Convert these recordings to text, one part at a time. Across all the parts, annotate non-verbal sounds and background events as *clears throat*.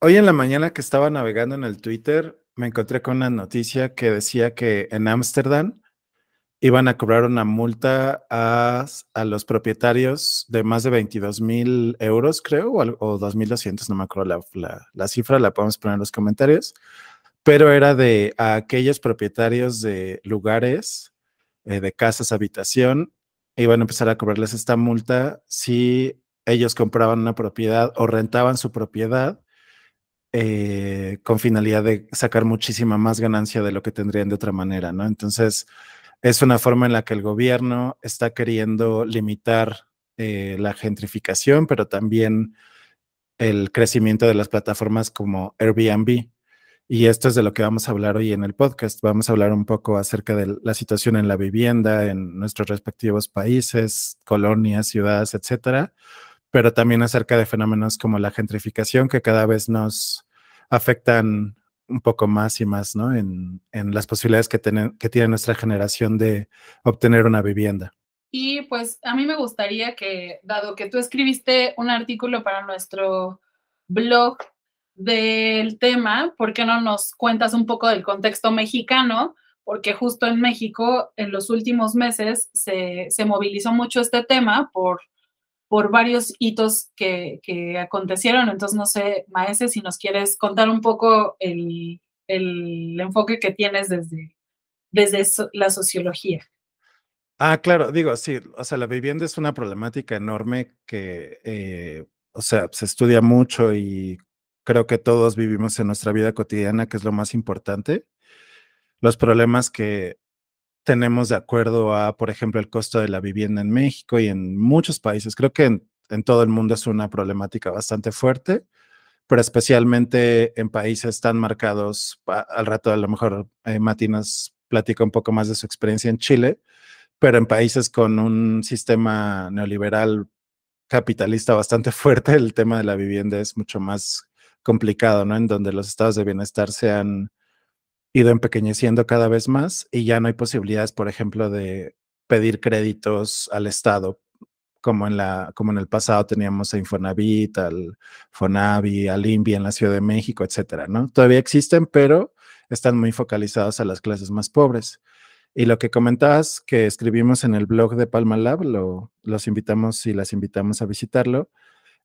Hoy en la mañana que estaba navegando en el Twitter, me encontré con una noticia que decía que en Ámsterdam iban a cobrar una multa a, los propietarios de más de 22 mil euros, creo, o, o 2.200, no me acuerdo la, la, cifra, la podemos poner en los comentarios, pero era de aquellos propietarios de lugares, eh, de casas, habitación, iban a empezar a cobrarles esta multa si ellos compraban una propiedad o rentaban su propiedad eh, con finalidad de sacar muchísima más ganancia de lo que tendrían de otra manera, ¿no? Entonces, es una forma en la que el gobierno está queriendo limitar eh, la gentrificación, pero también el crecimiento de las plataformas como Airbnb. Y esto es de lo que vamos a hablar hoy en el podcast. Vamos a hablar un poco acerca de la situación en la vivienda en nuestros respectivos países, colonias, ciudades, etcétera pero también acerca de fenómenos como la gentrificación que cada vez nos afectan un poco más y más, ¿no? En, las posibilidades que, que tiene nuestra generación de obtener una vivienda. Y pues a mí me gustaría que, dado que tú escribiste un artículo para nuestro blog del tema, ¿por qué no nos cuentas un poco del contexto mexicano? Porque justo en México, en los últimos meses, se, se movilizó mucho este tema por por varios hitos que, acontecieron. Entonces, no sé, Maese, si nos quieres contar un poco el, enfoque que tienes desde, desde la sociología. Ah, claro, digo, sí, o sea, la vivienda es una problemática enorme que, eh, o sea, se estudia mucho y creo que todos vivimos en nuestra vida cotidiana, que es lo más importante. Los problemas que tenemos de acuerdo a, por ejemplo, el costo de la vivienda en México y en muchos países. Creo que en, todo el mundo es una problemática bastante fuerte, pero especialmente en países tan marcados, al rato a lo mejor eh, Matinas platica un poco más de su experiencia en Chile, pero en países con un sistema neoliberal capitalista bastante *laughs* fuerte, el tema de la vivienda es mucho más complicado, ¿no? En donde los estados de bienestar sean ido empequeñeciendo cada vez más y ya no hay posibilidades, por ejemplo, de pedir créditos al Estado, como en, la, como en el pasado teníamos a Infonavit, al Fonavi, al INVI en la Ciudad de México, etcétera, ¿no? Todavía existen, pero están muy focalizados a las clases más pobres. Y lo que comentabas que escribimos en el blog de Palma Lab, lo, los invitamos y las invitamos a visitarlo,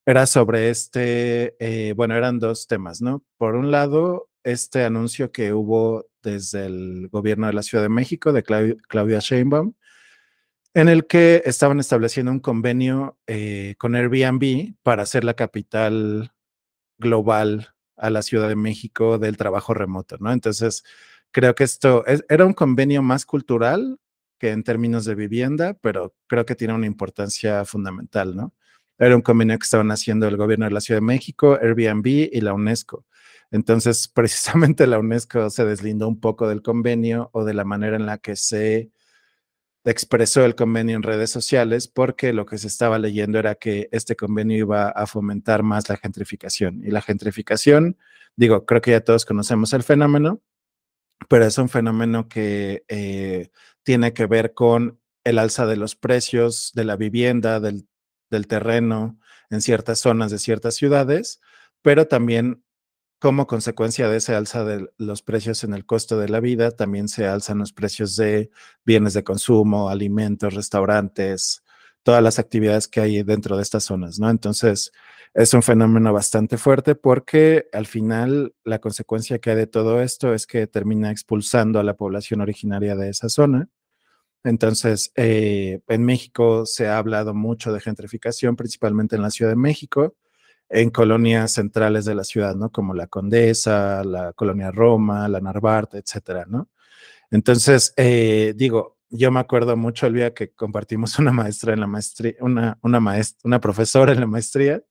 era sobre este, eh, bueno, eran dos temas, ¿no? Por un lado, este anuncio que hubo desde el gobierno de la Ciudad de México, de Claudia Sheinbaum, en el que estaban estableciendo un convenio eh, con Airbnb para hacer la capital global a la Ciudad de México del trabajo remoto, ¿no? Entonces, creo que esto era un convenio más cultural que en términos de vivienda, pero creo que tiene una importancia fundamental, ¿no? Era un convenio que estaban haciendo el gobierno de la Ciudad de México, Airbnb y la UNESCO. Entonces, precisamente la UNESCO se deslindó un poco del convenio o de la manera en la que se expresó el convenio en redes sociales, porque lo que se estaba leyendo era que este convenio iba a fomentar más la gentrificación. Y la gentrificación, digo, creo que ya todos conocemos el fenómeno, pero es un fenómeno que eh, tiene que ver con el alza de los precios de la vivienda, del, del terreno en ciertas zonas de ciertas ciudades, pero también como consecuencia de ese alza de los precios en el costo de la vida, también se alzan los precios de bienes de consumo, alimentos, restaurantes, todas las actividades que hay dentro de estas zonas, ¿no? Entonces, es un fenómeno bastante fuerte porque al final la consecuencia que hay de todo esto es que termina expulsando a la población originaria de esa zona. Entonces, eh, en México se ha hablado mucho de gentrificación, principalmente en la Ciudad de México en colonias centrales de la ciudad, ¿no? Como la Condesa, la Colonia Roma, la Narvarte, etcétera, ¿no? Entonces, eh, digo, yo me acuerdo mucho el día que compartimos *laughs* una maestra en la maestría, una, una, una profesora en la maestría,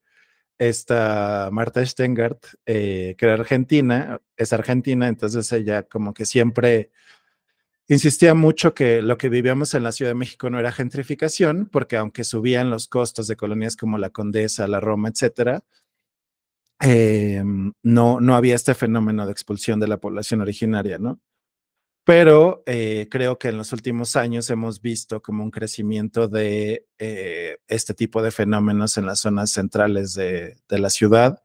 esta Marta Stengart, eh, que era argentina, es argentina, entonces ella como que siempre insistía mucho que lo que vivíamos en la Ciudad de México no era gentrificación, porque aunque subían los costos de colonias como la Condesa, la Roma, etcétera, em, no, no había este fenómeno de expulsión de la población originaria, ¿no? Pero eh, creo que en los últimos años hemos visto como un crecimiento de eh, este tipo de fenómenos en las zonas centrales de, de la ciudad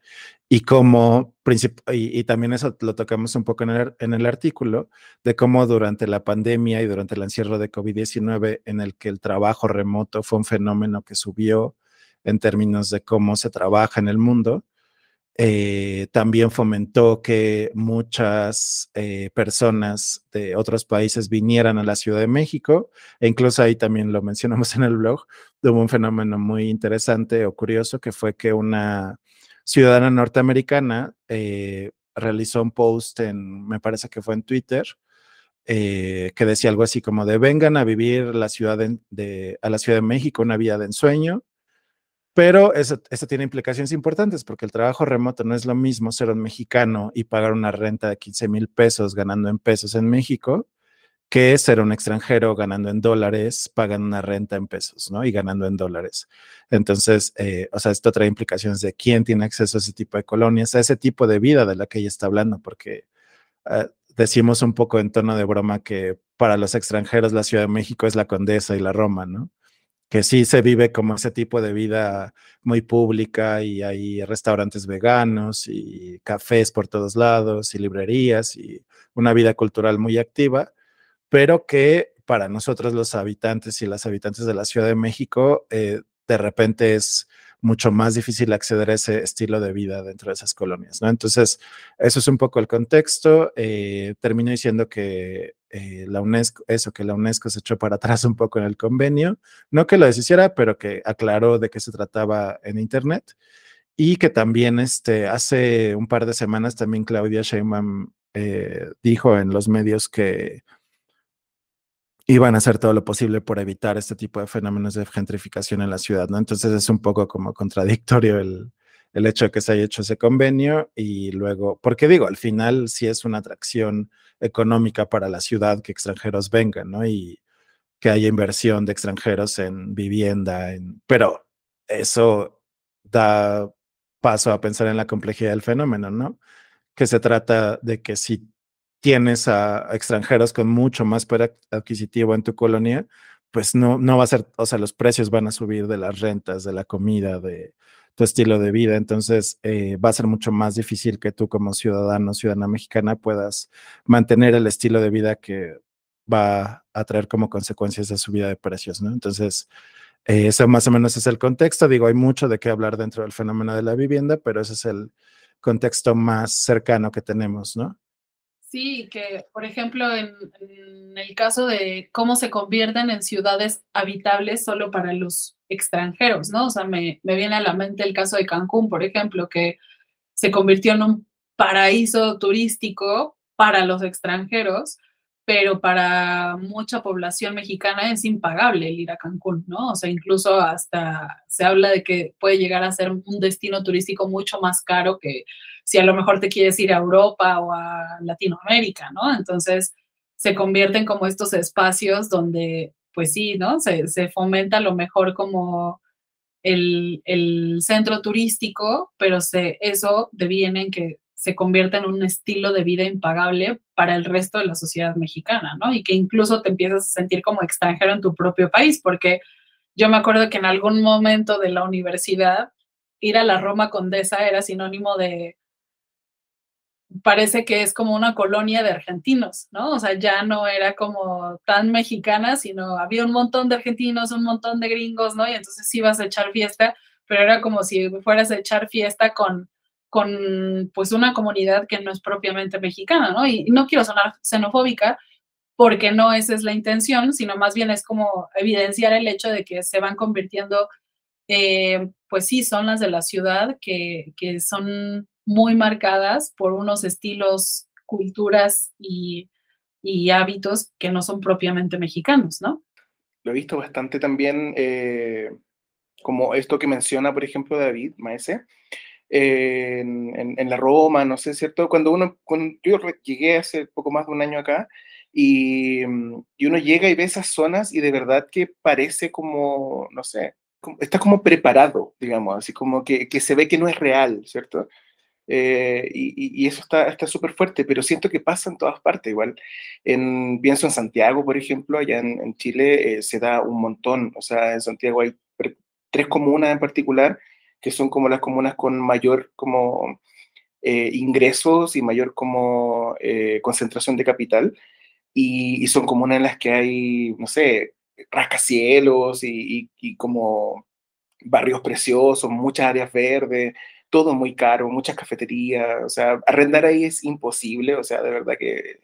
y cómo, y, y, también eso lo tocamos un poco en el, en el artículo, de cómo durante la pandemia y durante el encierro de COVID-19, en el que el trabajo remoto fue un fenómeno que subió en términos de cómo se trabaja en el mundo, eh, también fomentó que muchas eh, personas de otros países vinieran a la Ciudad de México, e incluso ahí también lo mencionamos *laughs* en el blog, hubo un fenómeno muy interesante o curioso que fue que una ciudadana norteamericana eh, realizó un post en, me parece que fue en Twitter, que decía algo así como de vengan a vivir la ciudad de, a la Ciudad de México una vida de ensueño pero eso, tiene implicaciones importantes porque el trabajo remoto no es lo mismo ser un mexicano y pagar una renta de 15 mil pesos ganando en pesos en México que ser un extranjero ganando en dólares, pagando una renta en pesos, ¿no? Y ganando en dólares. Entonces, eh, o sea, esto trae implicaciones de quién tiene acceso a ese tipo de colonias, a ese tipo de vida de la que ella está hablando, porque ah, decimos un poco en tono de broma que para los extranjeros la Ciudad de México es la Condesa y la Roma, ¿no? Que sí se vive como ese tipo de vida muy pública y hay restaurantes veganos y cafés por todos lados y librerías y una vida cultural muy activa, pero que para nosotros los habitantes y las habitantes de la Ciudad de México eh, de repente es mucho más difícil acceder a ese estilo de vida dentro de esas colonias, ¿no? Entonces, eso es un poco el contexto. Eh, termino diciendo que eh, la UNESCO, eso, que la UNESCO se echó para *laughs* atrás un poco en el convenio, no que lo deshiciera, pero que aclaró de qué se trataba en Internet y que también este, hace un par de semanas también Claudia Sheinbaum eh, dijo en los medios que iban a hacer todo lo posible por evitar este tipo de fenómenos de gentrificación en la ciudad, ¿no? Entonces es un poco como contradictorio el, el hecho de que se haya hecho ese convenio y luego, porque digo, al final sí es una atracción económica para la ciudad que extranjeros vengan, ¿no? Y que haya inversión de extranjeros en vivienda, en, pero eso da paso a pensar en la complejidad del fenómeno, ¿no? Que se trata de que si tienes a, extranjeros con mucho más poder adquisitivo en tu colonia, pues no, no va a ser, o sea, los precios van a subir de las rentas, de la comida, de tu estilo de vida. Entonces, eh, va a ser mucho más difícil que tú como ciudadano, ciudadana mexicana, puedas mantener el estilo de vida que va a traer como consecuencias de subida de precios, ¿no? Entonces, eh, eso más o menos es el contexto. Digo, hay mucho de qué hablar dentro del fenómeno de la vivienda, pero ese es el contexto más cercano que tenemos, ¿no? Sí, que por ejemplo en, el caso de cómo se convierten en ciudades habitables solo para los extranjeros, ¿no? O sea, me, me viene a la mente el caso de Cancún, por ejemplo, que se convirtió en un paraíso turístico para los extranjeros, pero para mucha población mexicana es impagable el ir a Cancún, ¿no? O sea, incluso hasta se habla de que puede llegar a ser un destino turístico mucho más caro que si a lo mejor te quieres ir a Europa o a Latinoamérica, ¿no? Entonces se convierten como estos espacios donde, pues sí, ¿no? Se, fomenta a lo mejor como el, centro turístico, pero se, eso deviene en que se convierte en un estilo de vida impagable para el resto de la sociedad mexicana, ¿no? Y que incluso te empiezas a sentir como extranjero en tu propio país, porque yo me acuerdo que en algún momento de la universidad, ir a la Roma Condesa era sinónimo de parece que es como una colonia de argentinos, ¿no? O sea, ya no era como tan mexicana, sino había un montón de argentinos, un montón de gringos, ¿no? Y entonces ibas a echar fiesta, pero era como si fueras a echar fiesta con, con pues una comunidad que no es propiamente mexicana, ¿no? Y no quiero sonar xenofóbica, porque no esa es la intención, sino más bien es como evidenciar el hecho de que se van convirtiendo, eh, pues sí, son las de la ciudad que, que son muy marcadas por unos estilos, culturas y, hábitos que no son propiamente mexicanos, ¿no? Lo he visto bastante también, eh, como esto que menciona, por ejemplo, David Maese, eh, en, la Roma, no sé, ¿cierto? Cuando uno, cuando yo llegué hace poco más de un año acá, y, y, uno llega y ve esas zonas y de verdad que parece como, no sé, está como preparado, digamos, así como que, que, se ve que no es real, ¿cierto? Eh, y, eso está súper fuerte, pero siento que pasa en todas partes igual. En, pienso en Santiago, por ejemplo, allá en, Chile eh, se da un montón, o sea, en Santiago hay tres comunas en particular que son como las comunas con mayor como eh, ingresos y mayor como eh, concentración de capital. Y, son comunas en las que hay, no sé, rascacielos y, y, como barrios preciosos, muchas áreas verdes, todo muy caro, muchas cafeterías, o sea, arrendar ahí es imposible, o sea, de verdad que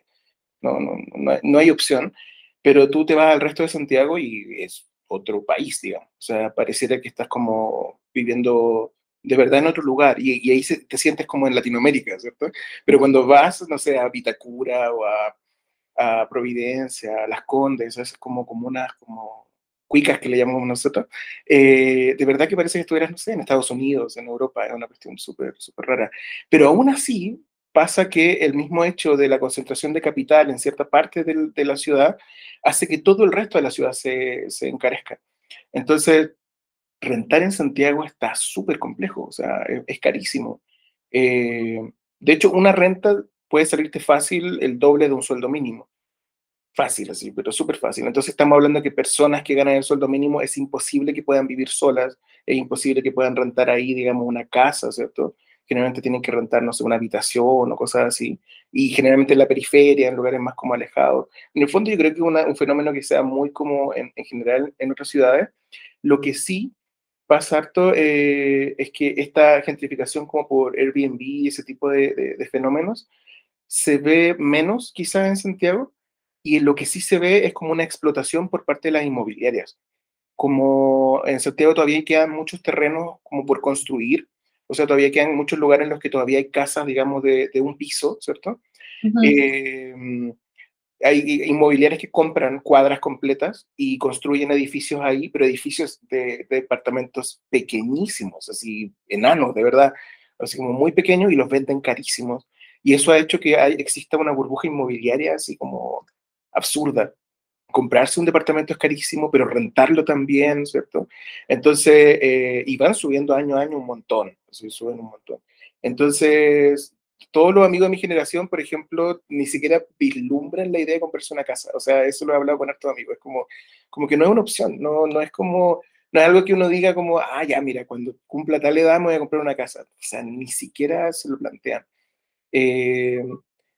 no, no, no, no hay opción, pero tú te vas al resto de Santiago y es otro país, digamos, o sea, pareciera que estás como viviendo de verdad en otro lugar y, ahí te sientes como en Latinoamérica, ¿cierto? Pero cuando vas, no sé, a Vitacura o a, a Providencia, a Las Condes, es como, como unas como cuicas que le llamamos nosotros, eh, de verdad que parece que estuvieras, no sé, en Estados Unidos, en Europa, es una cuestión súper, súper rara. Pero aún así pasa que el mismo hecho de la concentración de capital en cierta parte de, la ciudad hace que todo el resto de la ciudad se, se encarezca. Entonces, rentar en Santiago está súper complejo, o sea, es, carísimo. Eh, de hecho, una renta puede salirte fácil el doble de un sueldo mínimo. Fácil así, pero súper fácil. Entonces estamos hablando de que personas que ganan el sueldo mínimo es imposible que puedan vivir solas, es imposible que puedan rentar ahí, digamos, una casa, ¿cierto? Generalmente tienen que rentar, no sé, una habitación o cosas así. Y generalmente en la periferia, en lugares más como alejados. En el fondo yo creo que es un fenómeno que sea muy como en, en general en otras ciudades. Lo que sí pasa harto eh, es que esta gentrificación como por Airbnb y ese tipo de, fenómenos se ve menos quizás en Santiago y lo que sí se ve es como una explotación por parte de las inmobiliarias. Como en Santiago todavía quedan muchos terrenos como por construir, o sea, todavía quedan muchos lugares en los que todavía hay casas, digamos, de, un piso, ¿cierto? hay inmobiliarias que compran cuadras completas y construyen edificios ahí, pero edificios de, departamentos pequeñísimos, así enanos, de verdad, así como muy pequeños y los venden carísimos. Y eso ha hecho que exista una burbuja inmobiliaria así como absurda. Comprarse un departamento es carísimo, pero rentarlo también, ¿cierto? Entonces, eh, y van subiendo año a año un montón, suben un montón. Entonces, todos los amigos de mi generación, por ejemplo, ni siquiera vislumbran la idea de comprarse una casa. O sea, eso lo he hablado con hartos amigos. Es como, como que no es una opción, no, no es como, no es algo que uno diga como, ah, ya, mira, cuando cumpla tal edad me voy a comprar una casa. O sea, ni siquiera se lo plantean. Eh,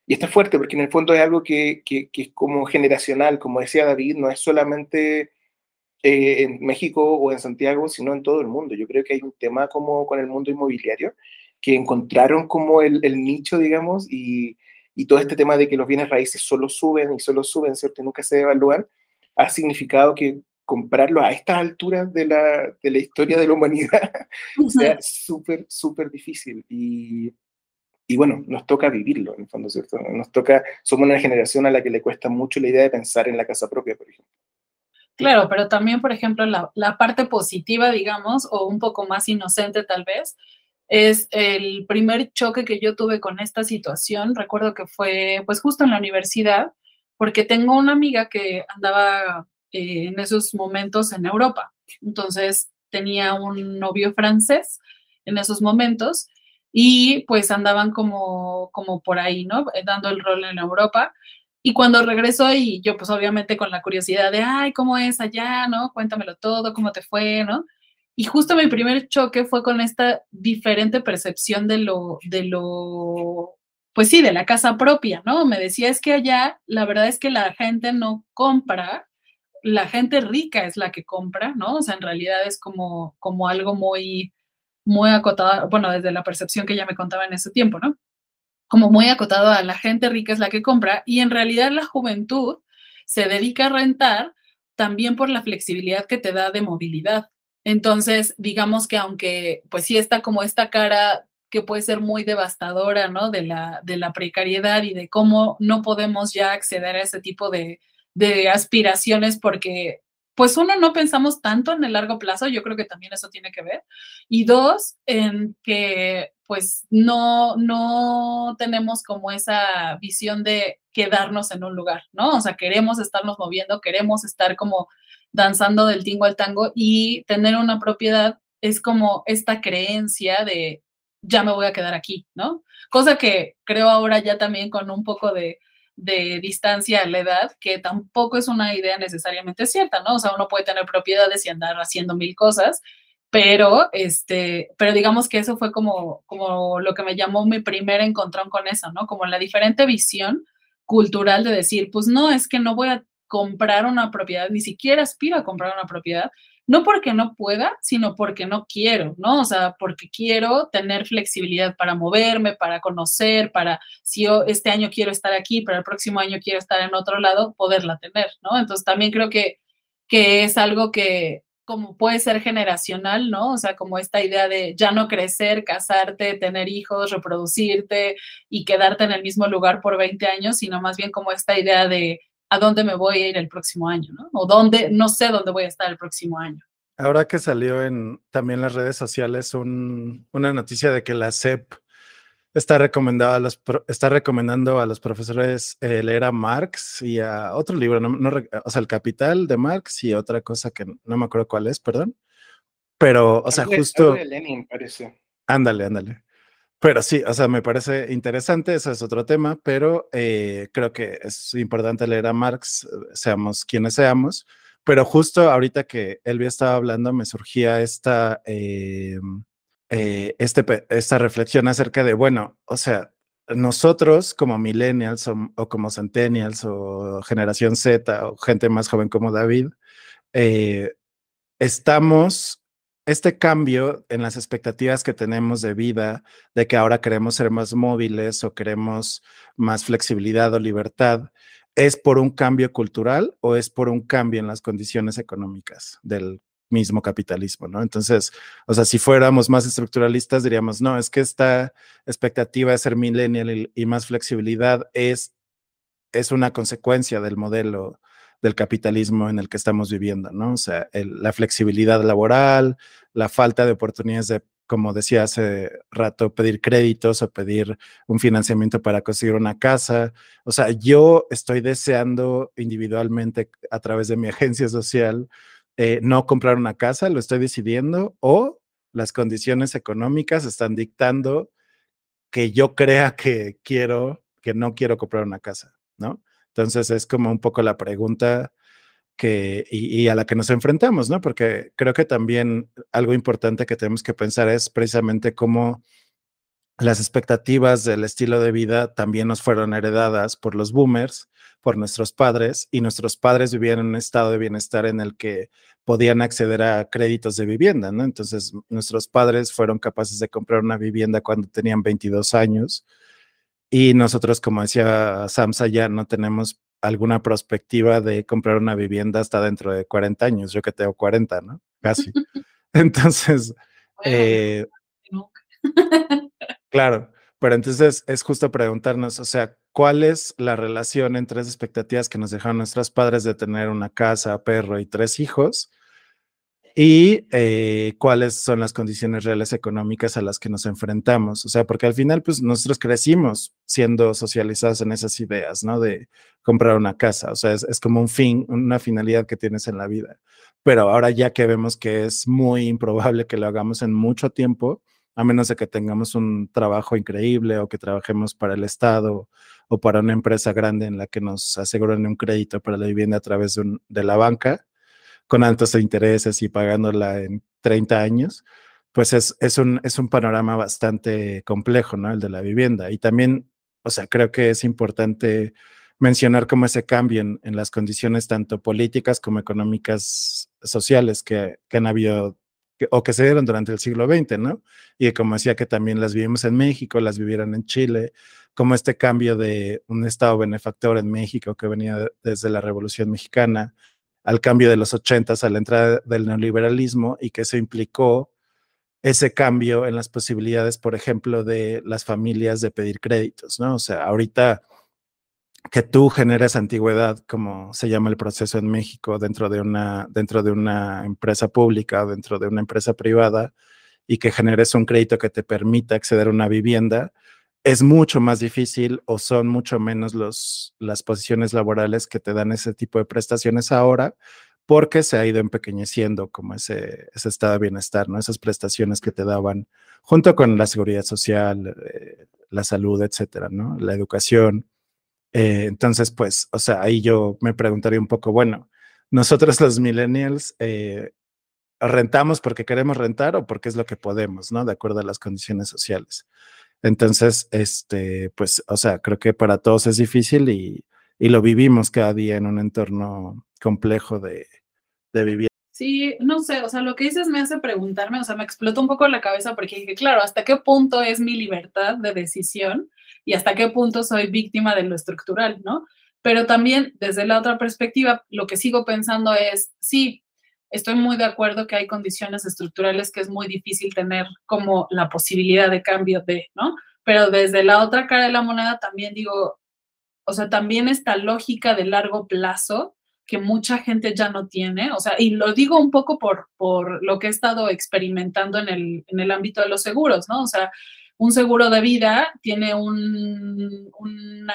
y está fuerte porque en el fondo es algo que, que, es como generacional, como decía David, no es solamente eh, en México o en Santiago, sino en todo el mundo. Yo creo que hay un tema como con el mundo inmobiliario que encontraron como el, el nicho, digamos, y, y, todo este tema de que los bienes raíces solo suben y solo suben, ¿cierto? Y nunca se devalúan, ha significado que comprarlo a estas alturas de la, de la historia de la humanidad *laughs* sea súper, súper difícil. Y, y bueno, nos toca vivirlo, en el fondo, ¿cierto? Nos toca, somos una generación a la que le cuesta mucho la idea de pensar en la casa propia, por ejemplo. Claro, pero también, por ejemplo, la, parte positiva, digamos, o un poco más inocente tal vez, es el primer choque que yo tuve con esta situación. Recuerdo que fue pues justo en la universidad, porque tengo una amiga que andaba eh, en esos momentos en Europa. Entonces tenía un novio francés en esos momentos y pues andaban como, como por ahí, ¿no? Dando el rol en Europa. Y cuando regresó y yo pues obviamente con la curiosidad de, ay, ¿cómo es allá? ¿No? Cuéntamelo todo, ¿cómo te fue? ¿No? Y justo mi primer choque fue con esta diferente percepción de lo, de lo, pues sí, de la casa propia, ¿no? Me decía, es que allá la verdad es que la gente no compra, la gente rica es la que compra, ¿no? O sea, en realidad es como, como algo muy, muy acotado, bueno, desde la percepción que ella me contaba en ese tiempo, ¿no? Como muy acotado a la gente rica es la que compra y en realidad la juventud se dedica a rentar también por la flexibilidad que te da de movilidad. Entonces, digamos que aunque pues sí está como esta cara que puede ser muy devastadora, ¿no? De la, de la precariedad y de cómo no podemos ya acceder a ese tipo de, de aspiraciones porque pues uno, no pensamos tanto en el largo plazo, yo creo que también eso tiene que ver. Y dos, en que pues no, no tenemos como esa visión de quedarnos en un lugar, ¿no? O sea, queremos estarnos moviendo, queremos estar como danzando del tingo al tango y tener una propiedad es como esta creencia de ya me voy a quedar aquí, ¿no? Cosa que creo ahora ya también con un poco de, de distancia a la edad, que tampoco es una idea necesariamente cierta, ¿no? O sea, uno puede tener propiedades y andar haciendo mil cosas, pero, este, pero digamos que eso fue como, como lo que me llamó mi primer encontrón con eso, ¿no? Como la diferente visión cultural de decir, pues no, es que no voy a comprar una propiedad, ni siquiera aspiro a comprar una propiedad, no porque no pueda, sino porque no quiero, ¿no? O sea, porque quiero tener flexibilidad para moverme, para conocer, para si yo este año quiero estar aquí, pero el próximo año quiero estar en otro lado, poderla tener, ¿no? Entonces también creo que, que es algo que como puede ser generacional, ¿no? O sea, como esta idea de ya no crecer, casarte, tener hijos, reproducirte y quedarte en el mismo lugar por 20 años, sino más bien como esta idea de a dónde me voy a ir el próximo año, ¿no? O dónde, no sé dónde voy a estar el próximo año. Ahora que salió en también las redes sociales una noticia de que la SEP está, recomendado a los, está recomendando a los profesores eh, leer a Marx y a otro libro, no, o sea, El Capital de Marx y otra cosa que no me acuerdo cuál es, perdón. Pero, o sea, justo... De Lenin, parece. Ándale, ándale. Pero sí, o sea, me parece interesante, eso es otro tema, pero eh, creo que es importante leer a Marx, seamos quienes seamos. Pero justo ahorita que Elvia estaba hablando, me surgía esta, eh, eh, este, esta reflexión acerca de, bueno, o sea, nosotros como millennials o, como centennials o generación Z o gente más joven como David, estamos este cambio en las expectativas que tenemos de vida, de que ahora queremos ser más móviles o queremos más flexibilidad o libertad, ¿es por un cambio cultural o es por un cambio en las condiciones económicas del mismo capitalismo, ¿no? Entonces, o sea, si fuéramos más estructuralistas, diríamos, no, es que esta expectativa de ser millennial y, más flexibilidad es, es una consecuencia del modelo del capitalismo en el que estamos viviendo, ¿no? O sea, la flexibilidad laboral, la falta de oportunidades de, como decía hace rato, pedir créditos o pedir un financiamiento para conseguir una casa. O sea, yo estoy deseando individualmente a través de mi agencia social eh, no comprar una casa, lo estoy decidiendo, o las condiciones económicas están dictando que yo crea que quiero, que no quiero comprar una casa, ¿no? Entonces es como un poco la pregunta que, y, a la que nos enfrentamos, ¿no? Porque creo que también algo importante que tenemos que pensar es precisamente cómo las expectativas del estilo de vida también nos fueron heredadas por los boomers, por nuestros padres, y nuestros padres vivían en un estado de bienestar en el que podían acceder a créditos de vivienda, ¿no? Entonces, nuestros padres fueron capaces de comprar una vivienda cuando tenían 22 años y nosotros, como decía Samsa, ya no tenemos alguna perspectiva de comprar una vivienda hasta dentro de 40 años. Yo que tengo 40, ¿no? Casi. *laughs* *laughs* Entonces, eh, *laughs* claro, pero entonces es justo preguntarnos, o sea, ¿cuál es la relación entre esas expectativas que nos dejaron nuestros padres de tener una casa, perro y tres hijos y eh, cuáles son las condiciones reales económicas a las que nos enfrentamos. O sea, porque al final, pues nosotros crecimos siendo socializados en esas ideas, ¿no? De comprar una casa. O sea, es, como un fin, una finalidad que tienes en la vida. Pero ahora ya que vemos que es muy improbable que lo hagamos en mucho tiempo, a menos de que tengamos un trabajo increíble o que trabajemos para el Estado o para una empresa grande en la que nos aseguren un crédito para la vivienda a través de la banca, con altos intereses y pagándola en 30 años, pues es, es, un, es un panorama bastante complejo, ¿no? El de la vivienda. Y también, o sea, creo que es importante mencionar cómo ese cambio en, las condiciones tanto políticas como económicas sociales que, que han habido o que se dieron durante el siglo XX, ¿no? Y como decía que también las vivimos en México, las vivieron en Chile, como este cambio de un Estado benefactor en México que venía desde la Revolución Mexicana, al cambio de los ochentas, a la entrada del neoliberalismo y que eso implicó ese cambio en las posibilidades, por ejemplo, de las familias de pedir créditos, ¿no? O sea, ahorita que tú generes antigüedad, como se llama el proceso en México, dentro de una, dentro de una empresa pública dentro de una empresa privada, y que generes un crédito que te permita acceder a una vivienda, es mucho más difícil o son mucho menos las posiciones laborales que te dan ese tipo de prestaciones ahora porque se ha ido empequeñeciendo como ese, ese estado de bienestar, ¿no? Esas prestaciones que te daban junto con la seguridad social, eh, la salud, etcétera, ¿no? La educación. Eh, entonces, pues, o sea, ahí yo me preguntaría un poco, bueno, nosotros los millennials, eh, rentamos porque queremos rentar o porque es lo que podemos, ¿no? De acuerdo a las condiciones sociales. Entonces, este, pues, o sea, creo que para todos es difícil y, y lo vivimos cada día en un entorno complejo de, de vivir. Sí, no sé, o sea, lo que dices me hace preguntarme, o sea, me explotó un poco la cabeza porque dije, claro, ¿hasta qué punto es mi libertad de decisión y hasta qué punto soy víctima de lo estructural, ¿no? Pero también desde la otra perspectiva, lo que sigo pensando es, sí, estoy muy de acuerdo que hay condiciones estructurales que es muy difícil tener como la posibilidad de cambio de, ¿no? Pero desde la otra cara de la moneda también digo, o sea, también esta lógica de largo plazo que mucha gente ya no tiene, o sea, y lo digo un poco por, por lo que he estado experimentando en el, en el ámbito de los seguros, ¿no? O sea, un seguro de vida tiene un, una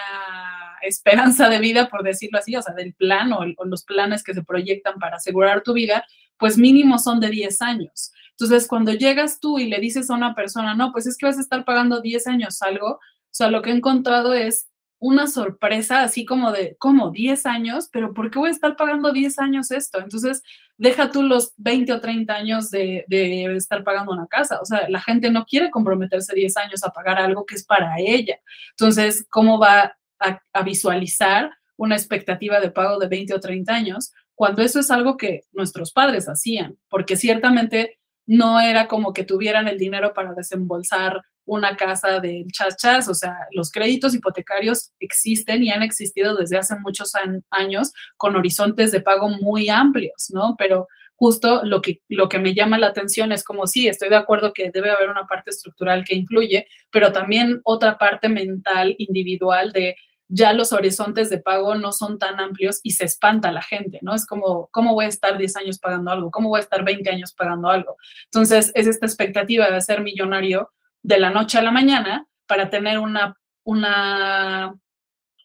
esperanza de vida, por decirlo así, o sea, del plan o, o, los planes que se proyectan para asegurar tu vida, pues mínimo son de 10 años. Entonces, cuando llegas tú y le dices a una persona, no, pues es que vas a estar pagando 10 años algo, o sea, lo que he encontrado es una sorpresa, así como de, ¿cómo? 10 años, pero ¿por qué voy a estar pagando 10 años esto? Entonces, deja tú los 20 o 30 años de, de, estar pagando una casa. O sea, la gente no quiere comprometerse 10 años a pagar algo que es para ella. Entonces, ¿cómo va a, visualizar una expectativa de pago de 20 o 30 años cuando eso es algo que nuestros padres hacían? Porque ciertamente no era como que tuvieran el dinero para desembolsar una casa del chas o sea, los créditos hipotecarios existen y han existido desde hace muchos años con horizontes de pago muy amplios, ¿no? Pero justo lo que, lo que me llama la atención es como, sí, estoy de acuerdo que debe haber una parte estructural que influye, pero también otra parte mental, individual de ya los horizontes de pago no son tan amplios y se espanta la gente, ¿no? Es como, ¿cómo voy a estar 10 años pagando algo? ¿Cómo voy a estar 20 años pagando algo? Entonces, es esta expectativa de ser millonario de la noche a la mañana para tener una, una,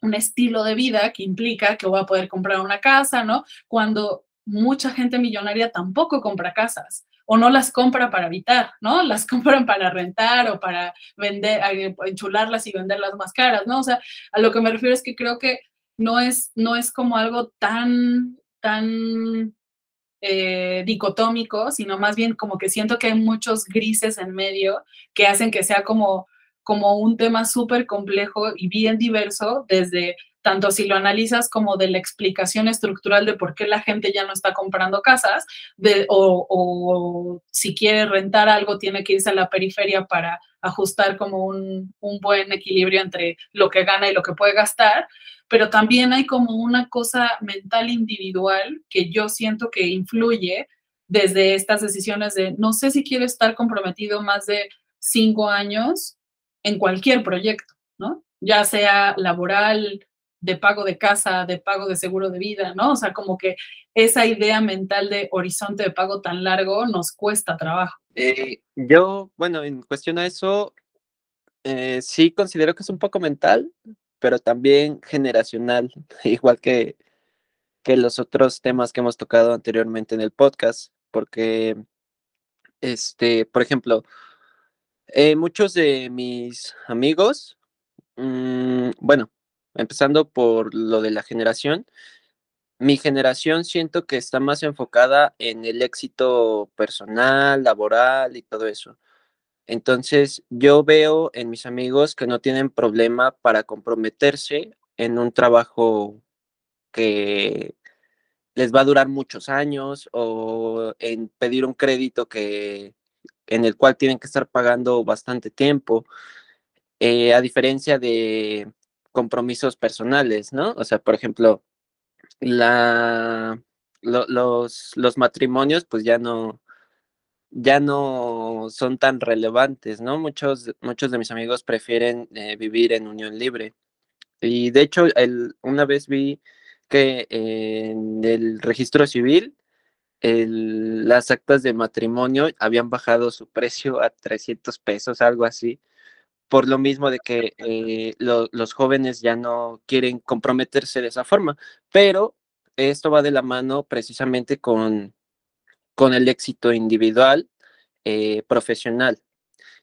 un estilo de vida que implica que voy a poder comprar una casa, ¿no? Cuando mucha gente millonaria tampoco compra casas o no las compra para habitar, ¿no? *laughs* Las compran para rentar o para vender, enchularlas y venderlas más caras, ¿no? O sea, a lo que me refiero es que creo que no es, no es como algo tan, tan eh, dicotómico, sino más bien como que siento que hay muchos grises en medio que hacen que sea como, como un tema súper complejo y bien diverso desde tanto si lo analizas como de la explicación estructural de por qué la gente ya no está comprando casas, o, si quiere rentar algo, tiene que irse a la periferia para ajustar como un, un, buen equilibrio entre lo que gana y lo que puede gastar, pero también hay como una cosa mental individual que yo siento que influye desde estas decisiones de no sé si quiero estar comprometido más de cinco años en cualquier proyecto, ¿no? Ya sea laboral, de pago de casa, de pago de seguro de vida, ¿no? O sea, como que esa idea mental de horizonte de pago tan largo nos cuesta trabajo. Eh, yo, bueno, en cuestión a eso, eh, sí considero que es un poco mental, pero también generacional, *laughs* igual que, que los otros temas que hemos tocado anteriormente en el podcast, porque, este, por ejemplo, eh, muchos de mis amigos, mmm, bueno, empezando por lo de la generación, mi generación siento que está más enfocada en el éxito personal, laboral y todo eso. Entonces, yo veo en mis amigos que no tienen problema para comprometerse en un trabajo que les va a durar muchos años o en pedir un crédito que en el cual tienen que estar pagando bastante tiempo. Eh, a diferencia de compromisos personales, ¿no? O sea, por ejemplo, la, lo, los, los matrimonios pues ya no, ya no son tan relevantes, ¿no? Muchos, muchos de mis amigos prefieren eh, vivir en unión libre. Y de hecho, el, una vez vi que en el registro civil el, las actas de matrimonio habían bajado su precio a 300 pesos, algo así por lo mismo de que eh, lo, los jóvenes ya no quieren comprometerse de esa forma, pero esto va de la mano precisamente con, con el éxito individual, eh, profesional,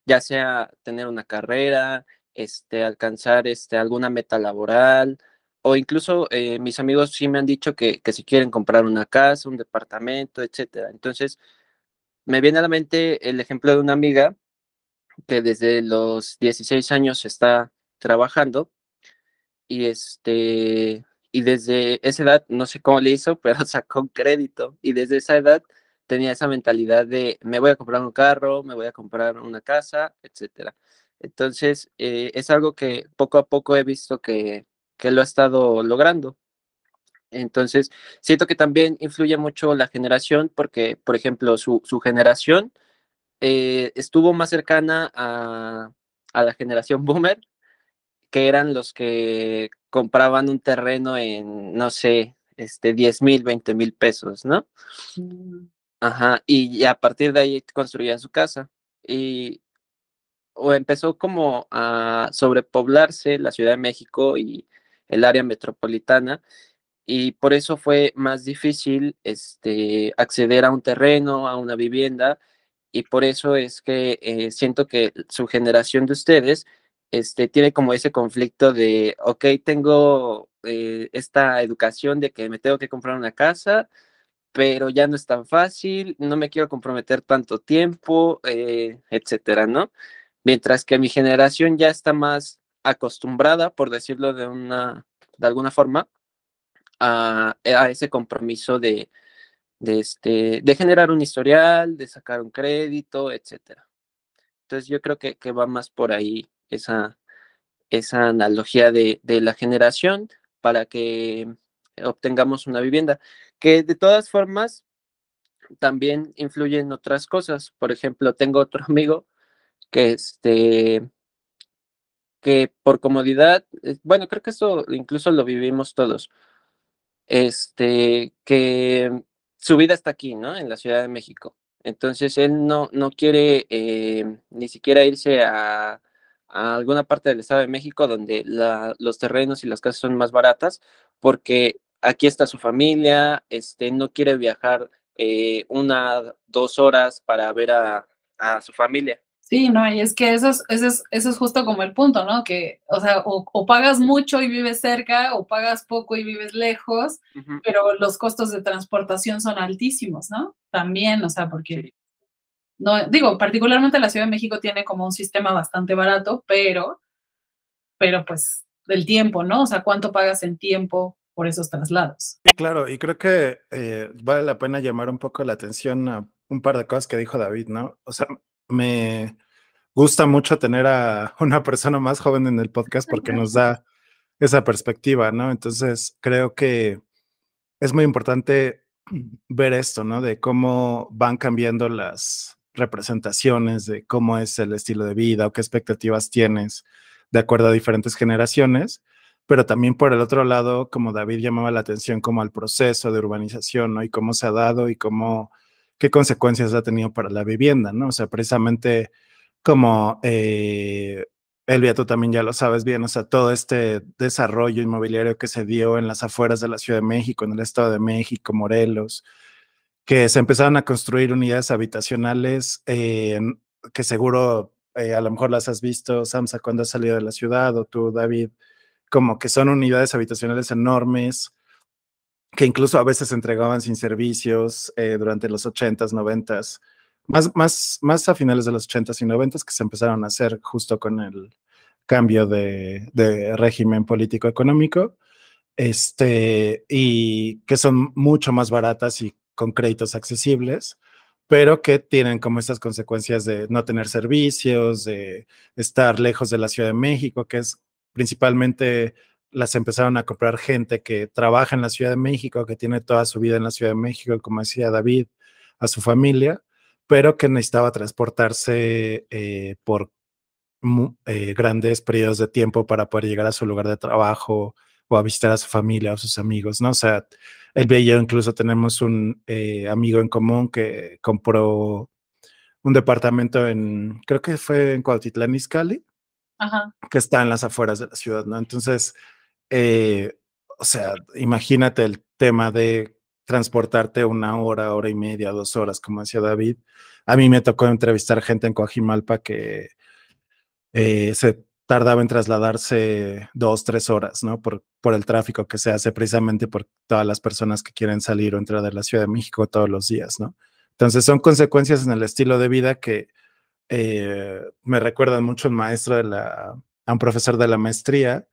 ya sea tener una carrera, este, alcanzar este, alguna meta laboral, o incluso eh, mis amigos sí me han dicho que, que si quieren comprar una casa, un departamento, etcétera. Entonces, me viene a la mente el ejemplo de una amiga que desde los 16 años está trabajando y este y desde esa edad no sé cómo le hizo, *laughs* pero sacó un crédito y desde esa edad tenía esa mentalidad de me voy a comprar un carro, me voy a comprar una casa, etcétera. Entonces, eh, es algo que poco a poco he visto que, que lo ha estado logrando. Entonces, siento que también influye mucho la generación, porque, por ejemplo, su, su generación eh, estuvo más cercana a, a, la generación boomer, que eran los que compraban un terreno en, no sé, este, 10 mil, 20 mil pesos, ¿no? Mm. Ajá, y, a partir de ahí construían su casa. Y o empezó como a sobrepoblarse la Ciudad de México y el área metropolitana y por eso fue más difícil este, acceder a un terreno, a una vivienda y por eso es que eh, siento que su generación de ustedes este, tiene como ese conflicto de, ok, tengo eh, esta educación de que me tengo que comprar una casa, pero ya no es tan fácil, no me quiero comprometer tanto tiempo, eh, etcétera, ¿no? Mientras que mi generación ya está más acostumbrada, por decirlo de una, de alguna forma, a, a ese compromiso de, de, este, de generar un historial, de sacar un crédito, etcétera. Entonces yo creo que, que va más por ahí esa, esa analogía de, de la generación para que obtengamos una vivienda, que de todas formas también influyen otras cosas. Por ejemplo, tengo otro *laughs* amigo que este que por comodidad, eh, bueno, creo que eso incluso lo vivimos todos. Este, que su vida está aquí, ¿no? En la Ciudad de México. Entonces él no, no quiere eh, ni siquiera irse a, alguna parte del Estado de México donde la, los terrenos y las casas son más baratas, porque aquí está su familia, este, no quiere viajar eh, una, dos horas para ver a, a, su familia. Sí, no, y es que eso es, eso es, eso es justo como el punto, ¿no? Que, o sea, o, o, pagas mucho y vives cerca, o pagas poco y vives lejos, uh -huh. pero los costos de transportación son altísimos, ¿no? También, o sea, porque, no, digo, particularmente la Ciudad de México tiene como un sistema bastante barato, pero, pero pues del tiempo, ¿no? O sea, ¿cuánto pagas en tiempo? por esos traslados. Claro, y creo que eh, vale la pena llamar un poco la atención a un par de cosas que dijo David, ¿no? O sea, me gusta mucho tener a *laughs* una persona más joven en el podcast porque nos da esa perspectiva, ¿no? Entonces, creo que es muy importante *clears throat* ver esto, ¿no? De cómo van cambiando las representaciones, de cómo es el estilo de vida o qué expectativas tienes de acuerdo a diferentes generaciones pero también por el otro lado, como David llamaba la atención como al proceso de urbanización, ¿no? Y cómo se ha dado y cómo, qué consecuencias ha tenido para la vivienda, ¿no? O sea, precisamente como eh, Elvia, tú también ya lo sabes bien, o sea, todo este desarrollo inmobiliario que se dio en las afueras de la Ciudad de México, en el Estado de México, Morelos, que se empezaron a construir unidades habitacionales eh, que seguro eh, a lo mejor las has visto, Samsa, cuando has salido de la ciudad, o tú, David, como que son unidades habitacionales enormes que incluso a veces entregaban sin servicios eh, durante los 80s, 90s, más, más, más a finales de los 80s y 90s que se empezaron a hacer justo con el cambio de, de régimen político-económico, este, y que son mucho más baratas y con créditos accesibles, pero que tienen como estas consecuencias de no tener servicios, de estar lejos de la Ciudad de México, que es principalmente las empezaron a comprar gente que trabaja en la Ciudad de México, que tiene toda su vida en la Ciudad de México, como decía David, a su familia, pero que necesitaba transportarse eh, por eh, grandes periodos de tiempo para poder llegar a su lugar de trabajo o a visitar a su familia o sus amigos, ¿no? O sea, él y yo incluso tenemos un eh, amigo en común que compró un departamento en, creo que fue en Cuautitlán Izcalli, Ajá. que está en las afueras de la ciudad, ¿no? Entonces, eh, o sea, imagínate el tema de transportarte una hora, hora y media, dos horas, como decía David. A mí me tocó entrevistar gente en Coajimalpa que eh, se tardaba en trasladarse dos, tres horas, ¿no? Por, por el tráfico que se hace precisamente por todas las personas que quieren salir o entrar de la Ciudad de México todos los días, ¿no? Entonces son consecuencias en el estilo de vida que eh, me recuerdan mucho el maestro de la, a un profesor de la maestría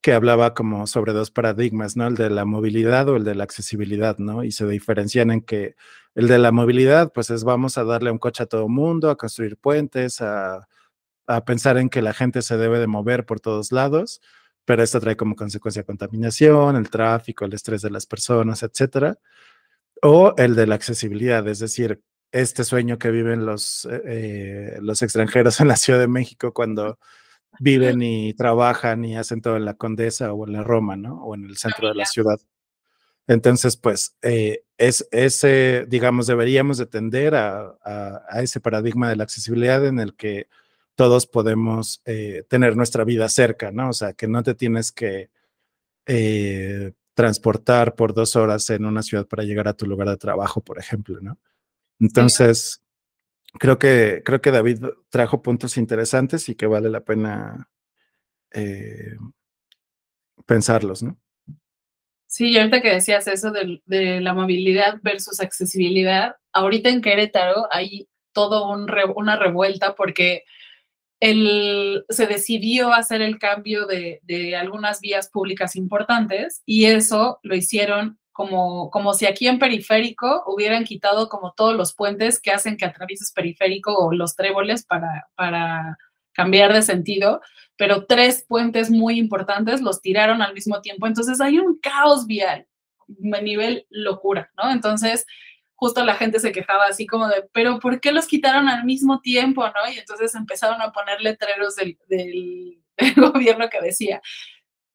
que hablaba como sobre dos paradigmas, ¿no? El de la movilidad o el de la accesibilidad, ¿no? Y se diferencian en que el de la movilidad, pues es vamos a darle un coche a todo mundo, a construir puentes, a, a pensar en que la gente se debe de mover por todos lados, pero esto trae como consecuencia contaminación, el tráfico, el estrés de las personas, etcétera. O el de la accesibilidad, es decir, este sueño que viven los, eh, eh, los extranjeros en la Ciudad de México cuando viven y trabajan y hacen todo en la Condesa o en la Roma, ¿no? O en el centro de la ciudad. Entonces, pues, eh, es ese, digamos, deberíamos de tender a, a, ese paradigma de la accesibilidad en el que todos podemos eh, tener nuestra vida cerca, ¿no? O sea, que no te tienes que eh, transportar por dos horas en una ciudad para llegar a tu lugar de trabajo, por ejemplo, ¿no? Entonces, creo que, creo que David trajo puntos interesantes y que vale la pena eh, pensarlos, ¿no? Sí, y ahorita que decías eso de, la movilidad versus accesibilidad, ahorita en Querétaro hay todo un una revuelta porque el, se decidió hacer el cambio de, algunas vías públicas importantes y eso lo hicieron como, como si aquí en periférico hubieran quitado como todos los puentes que hacen que atravieses periférico o los tréboles para, para cambiar de sentido, pero tres puentes muy importantes los tiraron al mismo tiempo. Entonces hay un caos vial a nivel locura, ¿no? Entonces, justo la gente se quejaba así como de, pero ¿por qué los quitaron al mismo tiempo, no? Y entonces empezaron a poner letreros *laughs* del, gobierno que decía,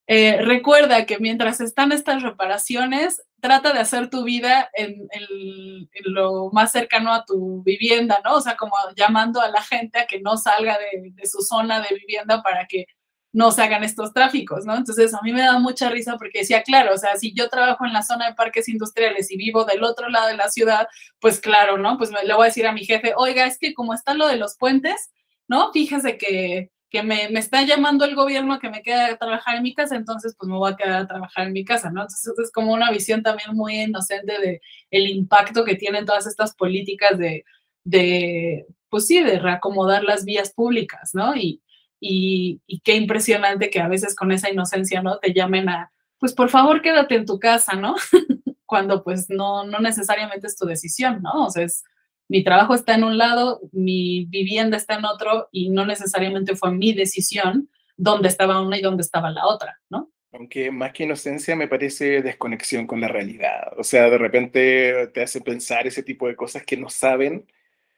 eh, recuerda que mientras están estas reparaciones, trata de hacer tu vida en, en, lo más cercano a tu vivienda, ¿no? O sea, como llamando a la gente a que no salga de, de, su zona de vivienda para que no se hagan estos tráficos, ¿no? Entonces, a mí me da mucha risa porque decía, claro, o sea, si yo trabajo en la zona de parques industriales y vivo del otro lado de la ciudad, pues claro, ¿no? Pues le voy a decir a mi jefe, oiga, es que como está lo de los puentes, ¿no? Fíjese que que me, me, está llamando el gobierno a que me quede a trabajar en mi casa, entonces pues me voy a quedar a trabajar en mi casa, ¿no? Entonces es como una visión también muy inocente de el impacto que tienen todas estas políticas de, de pues sí, de reacomodar las vías públicas, ¿no? Y, y, qué impresionante que a veces con esa inocencia, ¿no? Te llamen a, pues por favor quédate en tu casa, ¿no? *laughs* Cuando pues no, no necesariamente es tu decisión, ¿no? O sea, es mi trabajo está en un lado, mi vivienda está en otro y no necesariamente fue mi decisión dónde estaba una y dónde estaba la otra, ¿no? Aunque más que inocencia me parece desconexión con la realidad. O sea, de repente te hace pensar ese tipo de cosas que no saben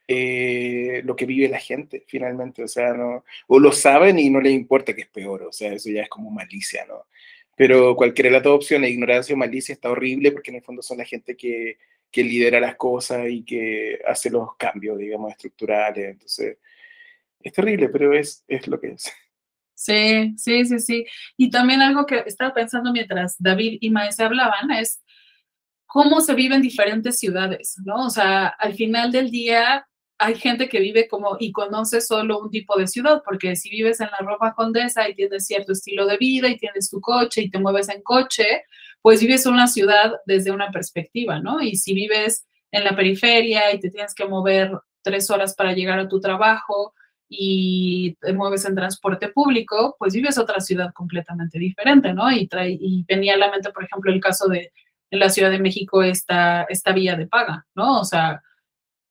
eh, lo que vive la gente finalmente. O sea, no, o lo saben y no les importa que es peor. O sea, eso ya es como malicia, ¿no? Pero cualquier de las opciones, ignorancia o malicia, está horrible porque en el fondo son la gente que que lidera las cosas y que hace los cambios, digamos, estructurales. Entonces, es terrible, pero es, es lo que es. *laughs* Sí, sí, sí, sí. Y también algo que estaba pensando mientras David y Maese hablaban es cómo se vive en diferentes ciudades, ¿no? O sea, al final del día hay gente que vive como y conoce solo un tipo de ciudad, porque si vives en la Roma Condesa y tienes cierto estilo de vida y tienes tu coche y te mueves en coche, pues vives una ciudad desde una perspectiva, ¿no? Y si vives en la periferia y te tienes que mover tres horas para llegar a tu trabajo y te mueves en transporte público, pues vives otra ciudad completamente diferente, ¿no? Y, trae, y venía a la mente, por ejemplo, el caso de en la Ciudad de México esta, esta vía de paga, ¿no? O sea,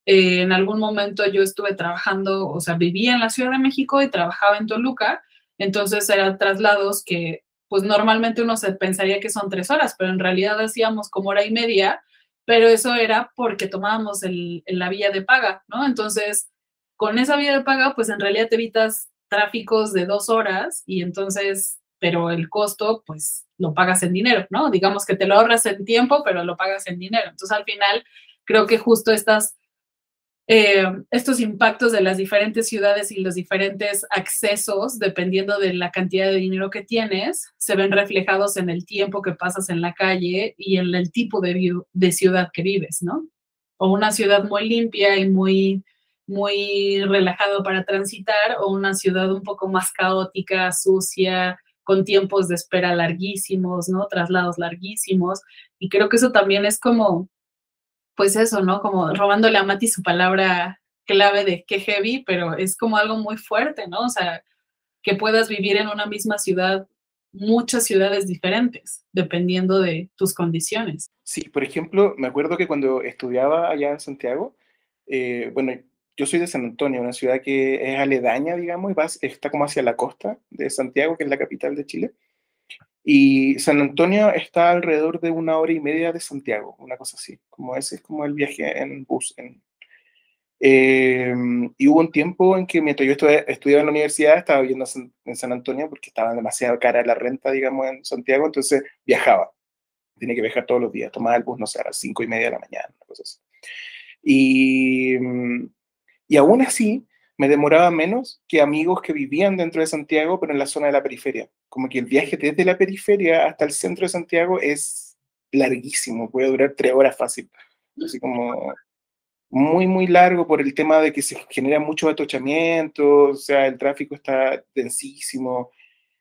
eh, en algún momento yo estuve trabajando, o sea, vivía en la Ciudad de México y trabajaba en Toluca, entonces eran traslados que pues normalmente uno se pensaría que son tres horas, pero en realidad hacíamos como hora y media, pero eso era porque tomábamos el, la vía de paga, ¿no? Entonces, con esa vía de paga, pues en realidad te evitas tráficos de dos horas y entonces, pero el costo, pues lo pagas en dinero, ¿no? Digamos que te lo ahorras en tiempo, pero lo pagas en dinero. Entonces, al final, creo que justo estas eh, estos impactos de las diferentes ciudades y los diferentes accesos, dependiendo de la cantidad de dinero que tienes, se ven reflejados en el tiempo que pasas en la calle y en el tipo de, de ciudad que vives, ¿no? O una ciudad muy limpia y muy, muy relajado para transitar, o una ciudad un poco más caótica, sucia, con tiempos de espera larguísimos, ¿no? Traslados larguísimos. Y creo que eso también es como pues eso, ¿no? Como robándole a Mati su palabra clave de qué heavy, pero es como algo muy fuerte, ¿no? O sea, que puedas vivir en una misma ciudad muchas ciudades diferentes, dependiendo de tus condiciones. Sí, por ejemplo, me acuerdo que cuando estudiaba allá en Santiago, eh, bueno, yo soy de San Antonio, una ciudad que es aledaña, digamos, y está como hacia la costa de Santiago, que es la capital de Chile. Y San Antonio está alrededor de una hora y media de Santiago, una cosa así, como ese es como el viaje en bus, en, Em, y hubo un tiempo en que mientras yo estudiaba en la universidad, estaba viviendo en San Antonio porque estaba demasiado cara la renta, digamos, en Santiago, entonces viajaba. Tenía que viajar todos los días, tomaba el bus, no sé, a las cinco y media de la mañana, cosas así. Y, mm, y aún así, me demoraba menos que amigos que vivían dentro de Santiago, pero en la zona de la periferia. Como que el viaje desde la periferia hasta el centro de Santiago es larguísimo, puede durar tres horas fácil. Así como muy, muy largo por el tema de que se genera mucho atochamiento, o sea, el tráfico está densísimo.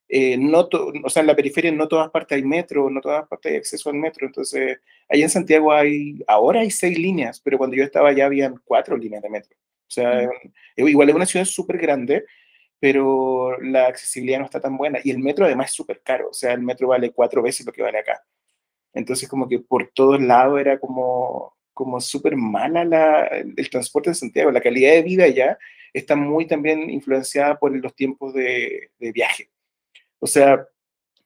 Eh, no o sea, en la periferia no todas partes hay metro, no todas partes hay acceso al metro. Entonces, ahí en Santiago hay, ahora hay seis líneas, pero cuando yo estaba allá habían cuatro líneas de metro. O sea, igual es una ciudad súper grande, pero la accesibilidad no está tan buena. Y el metro además es súper caro, o sea, el metro vale cuatro veces lo que vale acá. Entonces, como que por todos lados era como, como súper mala la, el transporte en Santiago. La calidad de vida ya está muy también influenciada por los tiempos de, viaje. O sea,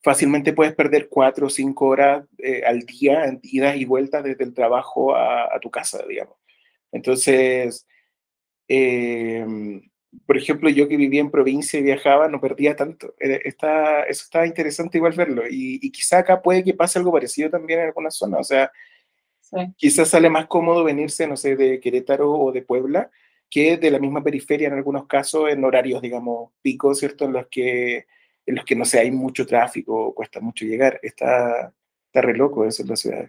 fácilmente puedes perder cuatro o cinco horas eh, al día idas y vueltas desde el trabajo a, tu casa, digamos. Entonces, em, por ejemplo, yo que vivía en provincia y viajaba, no perdía tanto. Está, eso está interesante igual verlo. Y, y, quizá acá puede que pase algo parecido también en algunas zonas. O sea, Quizás sale más cómodo venirse, no sé, de Querétaro o de Puebla que de la misma periferia en algunos casos en horarios, digamos, picos, ¿cierto? En los que, en los que no sé, hay mucho tráfico, cuesta mucho llegar. Está, está re loco eso en la ciudad.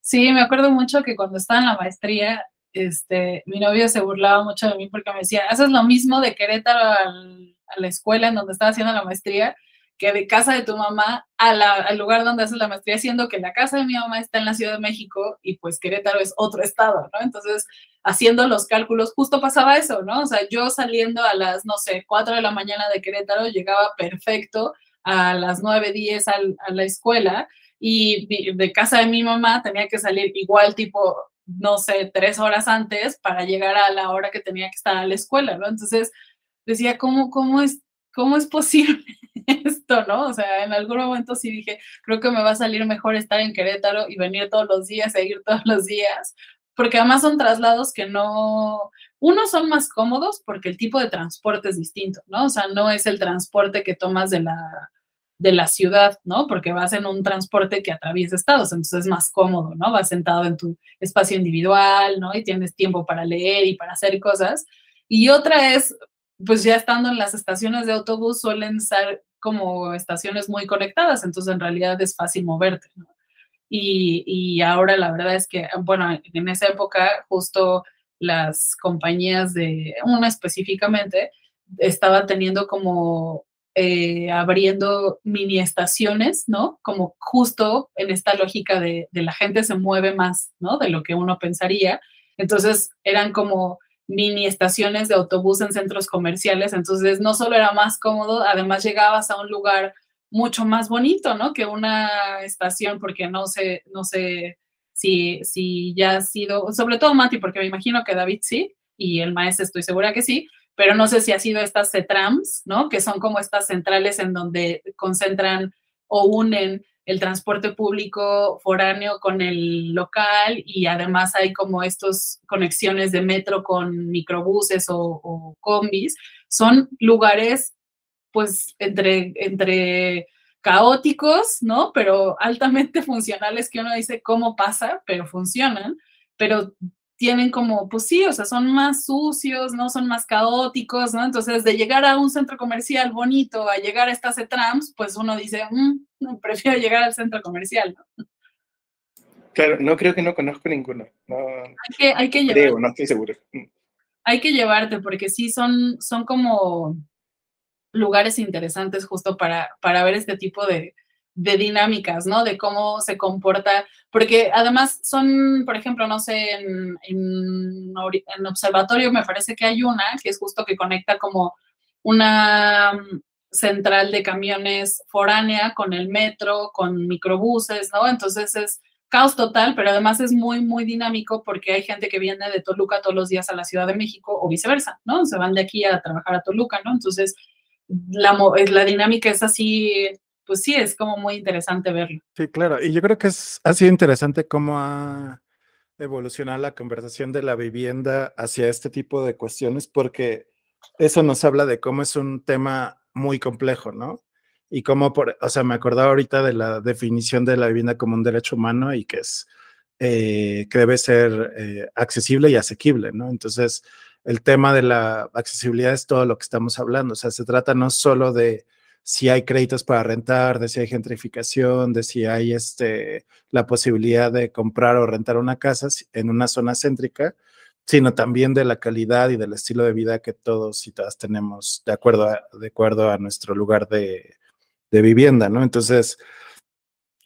Sí, me acuerdo mucho que cuando estaba en la maestría, este, mi novio se burlaba mucho de mí porque me decía, haces lo mismo de Querétaro a la escuela en donde estaba haciendo la maestría que de casa de tu mamá al lugar donde haces la maestría, siendo que la casa de mi mamá está en la Ciudad de México y pues Querétaro es otro estado, ¿no? Entonces, haciendo los cálculos, justo pasaba eso, ¿no? O sea, yo saliendo a las, no sé, 4 de la mañana de Querétaro, llegaba perfecto a las 9, 10 a la escuela y de casa de mi mamá tenía que salir igual tipo, no sé, tres horas antes para llegar a la hora que tenía que estar a la escuela, ¿no? Entonces, decía, ¿cómo, cómo es ¿cómo es posible *laughs* esto, no? O sea, en algún momento sí dije, creo que me va a salir mejor estar en Querétaro y venir todos los días, e ir todos los días, porque además son traslados que no, unos son más cómodos porque el tipo de transporte es distinto, ¿no? O sea, no es el transporte que tomas de la, de la ciudad, ¿no? Porque vas en un transporte que atraviesa estados, entonces es más cómodo, ¿no? Vas sentado en tu espacio individual, ¿no? Y tienes tiempo para leer y para hacer cosas. Y otra es pues ya estando en las estaciones de autobús suelen ser como estaciones muy conectadas, entonces en realidad es fácil moverte. Y, y, ahora la verdad es que, bueno, en esa época justo las compañías de, una específicamente, estaba teniendo como eh, abriendo mini estaciones, ¿no? Como justo en esta lógica de, la gente se mueve más, ¿no? De lo que uno pensaría. Entonces eran como mini estaciones de autobús en centros comerciales, entonces no solo era más cómodo, además llegabas a un lugar mucho más bonito, ¿no? Que una estación, porque no sé, no sé si, si ya ha sido, sobre todo Mati, porque me imagino que David sí, y el maestro estoy segura que sí, pero no sé si ha sido estas CETRAMS, ¿no? Que son como estas centrales en donde concentran o unen el transporte público foráneo con el local y además hay como estas conexiones de metro con microbuses o, combis. Son lugares pues entre, entre caóticos, ¿no? Pero altamente *laughs* funcionales que uno dice cómo pasa, pero funcionan, pero tienen como, pues sí, o sea, son más sucios, ¿no? Son más caóticos, ¿no? Entonces, de llegar a un centro comercial bonito a llegar a estas trams, pues uno dice, mm, *laughs* prefiero llegar al centro comercial, ¿no? Claro, no creo que no conozco ninguno. No, hay que, hay que creo, no estoy seguro. Mm. Hay que llevarte, porque sí son, son como lugares interesantes justo para, para ver este tipo de, de dinámicas, ¿no? De cómo se comporta, porque además son, por ejemplo, no sé, en, en, observatorio me parece que hay una que es justo que conecta como una mm, central de camiones foránea con el metro, con microbuses, ¿no? Entonces es caos total, pero además es muy, muy dinámico porque hay gente que viene de Toluca todos los días a la Ciudad de México o viceversa, ¿no? Se van de aquí a trabajar a Toluca, ¿no? Entonces, la, la dinámica es así pues sí, es como muy interesante verlo. Sí, claro. Y yo creo que es, ha sido interesante cómo ha evolucionado la conversación de la vivienda hacia este tipo de cuestiones, porque eso nos habla de cómo es un tema muy complejo, ¿no? Y cómo, por, o sea, me acordaba ahorita de la definición de la vivienda como un derecho humano y que es, eh, que debe ser eh, accesible y asequible, ¿no? Entonces, el tema de la accesibilidad es todo lo que estamos hablando, o sea, se trata no solo de si hay créditos para rentar, de si hay gentrificación, de si hay este, la posibilidad de comprar o rentar una casa en una zona céntrica, sino también de la calidad y del estilo de vida que todos y todas tenemos de acuerdo a, de acuerdo a nuestro lugar de, de vivienda, ¿no? Entonces,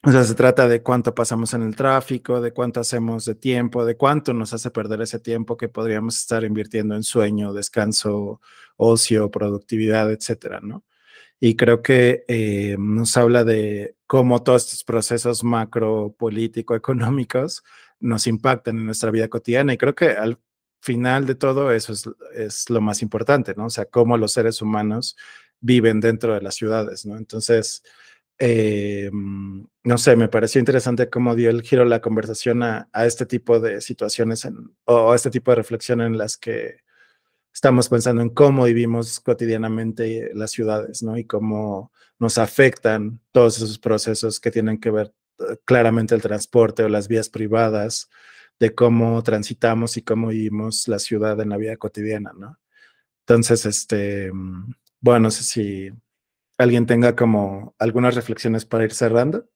o sea, se trata de cuánto pasamos en el tráfico, de cuánto hacemos de tiempo, de cuánto nos hace perder ese tiempo que podríamos estar invirtiendo en sueño, descanso, ocio, productividad, etcétera, ¿no? Y creo que eh, nos habla de cómo todos estos procesos macro, político, *laughs* económicos nos impactan en nuestra vida cotidiana y creo que al final de todo eso es, lo más importante, ¿no? O sea, cómo los seres humanos viven dentro de las ciudades, ¿no? Entonces, eh, no sé, me pareció interesante cómo dio el giro la conversación a, a este tipo de situaciones o a este tipo de reflexión en las que estamos pensando en cómo vivimos cotidianamente las ciudades, ¿no? Y cómo nos afectan todos esos procesos que tienen que ver eh, claramente el transporte o las vías privadas, de cómo transitamos y cómo vivimos la ciudad en la vida cotidiana, ¿no? Entonces, este, mm, bueno, no sé si alguien tenga como algunas reflexiones para ir cerrando.